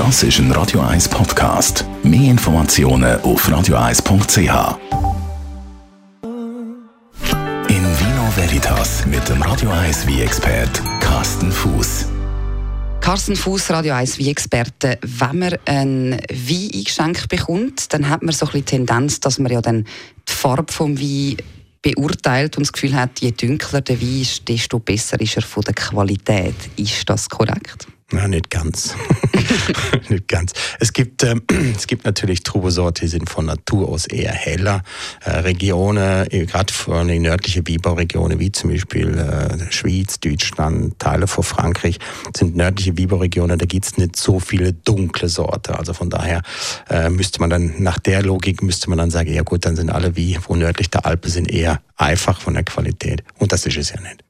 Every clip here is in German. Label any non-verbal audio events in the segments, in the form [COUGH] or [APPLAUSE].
Das ist ein Radio 1 Podcast. Mehr Informationen auf radio1.ch. In Vino Veritas mit dem Radio 1 wie expert Carsten Fuß. Carsten Fuß, Radio 1 wie Experte. Wenn man ein Wein eingeschenkt bekommt, dann hat man so ein bisschen Tendenz, dass man ja dann die Farbe vom Wein beurteilt und das Gefühl hat, je dunkler der Wein ist, desto besser ist er von der Qualität. Ist das korrekt? Na, nicht ganz. [LAUGHS] nicht ganz. Es gibt, ähm, [CLEARS THROAT] es gibt natürlich Trubesorte, die sind von Natur aus eher heller. Äh, Regionen, äh, gerade von den nördlichen Wieberregionen, wie zum Beispiel äh, Schweiz, Deutschland, Teile von Frankreich, sind nördliche Wieberregionen, da gibt's nicht so viele dunkle Sorte. Also von daher äh, müsste man dann, nach der Logik müsste man dann sagen, ja gut, dann sind alle wie, wo nördlich der Alpen sind, eher einfach von der Qualität. Und das ist es ja nicht.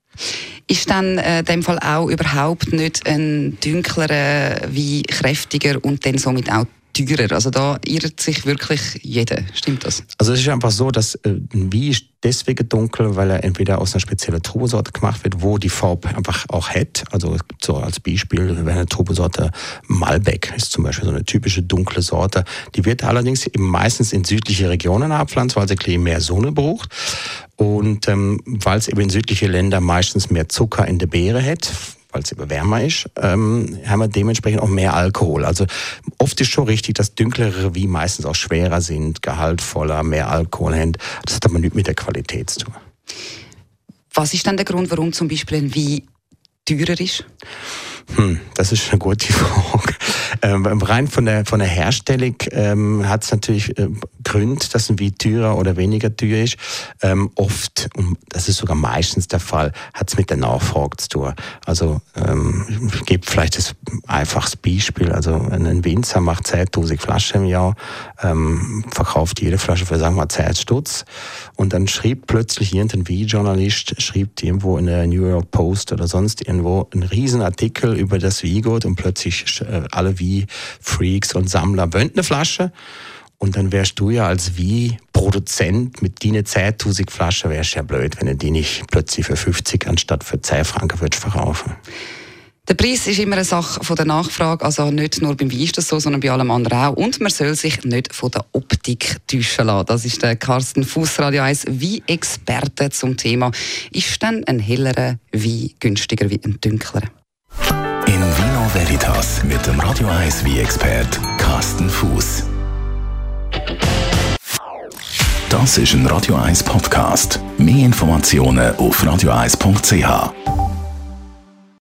Ist dann äh, dem Fall auch überhaupt nicht ein dünklerer wie kräftiger und dann somit auch teurer? Also da irrt sich wirklich jeder. Stimmt das? Also es ist einfach so, dass äh, ein Wein ist deswegen dunkel, weil er entweder aus einer speziellen Trubesorte gemacht wird, wo die Farbe einfach auch hat. Also so als Beispiel, wenn eine Trubesorte Malbec ist zum Beispiel so eine typische dunkle Sorte. Die wird allerdings eben meistens in südliche Regionen abpflanzt, weil sie mehr Sonne braucht. Und ähm, weil es eben in südliche Länder meistens mehr Zucker in der Beere hat, weil es wärmer ist, ähm, haben wir dementsprechend auch mehr Alkohol. Also oft ist schon richtig, dass dünklere wie meistens auch schwerer sind, gehaltvoller, mehr Alkohol haben. Das hat aber nichts mit der Qualität zu tun. Was ist dann der Grund, warum zum Beispiel ein Wein teurer ist? Hm, das ist eine gute [LAUGHS] Frage. Ähm, rein von der, von der Herstellung ähm, hat es natürlich äh, Gründe, dass ein Wein teurer oder weniger teuer ist. Ähm, oft, und das ist sogar meistens der Fall, hat es mit der Nachfrage zu tun. Also ähm, ich gebe vielleicht das einfaches Beispiel. Also ein Winzer macht 10.000 Flaschen im Jahr, ähm, verkauft jede Flasche für, sagen wir mal, 10 Stutz. Und dann schrieb plötzlich irgendein Weinjournalist, schrieb irgendwo in der New York Post oder sonst irgendwo einen riesen Artikel über das Weingut und plötzlich äh, alle Wie-Freaks und Sammler wollen eine Flasche. Und dann wärst du ja als Wie-Produzent mit deinen 10.000 Flaschen, wärst ja blöd, wenn du die nicht plötzlich für 50 anstatt für 10 Franken würdest verkaufen der Preis ist immer eine Sache von der Nachfrage, also nicht nur beim Wein ist das so, sondern bei allem anderen auch. Und man soll sich nicht von der Optik täuschen lassen. Das ist der Carsten Fuss, Radio 1, wie Experte zum Thema. Ist denn ein hellerer Wein günstiger wie ein dünklerer? In Vino Veritas mit dem Radio 1 wie expert Carsten Fuß. Das ist ein Radio 1 Podcast. Mehr Informationen auf radio1.ch.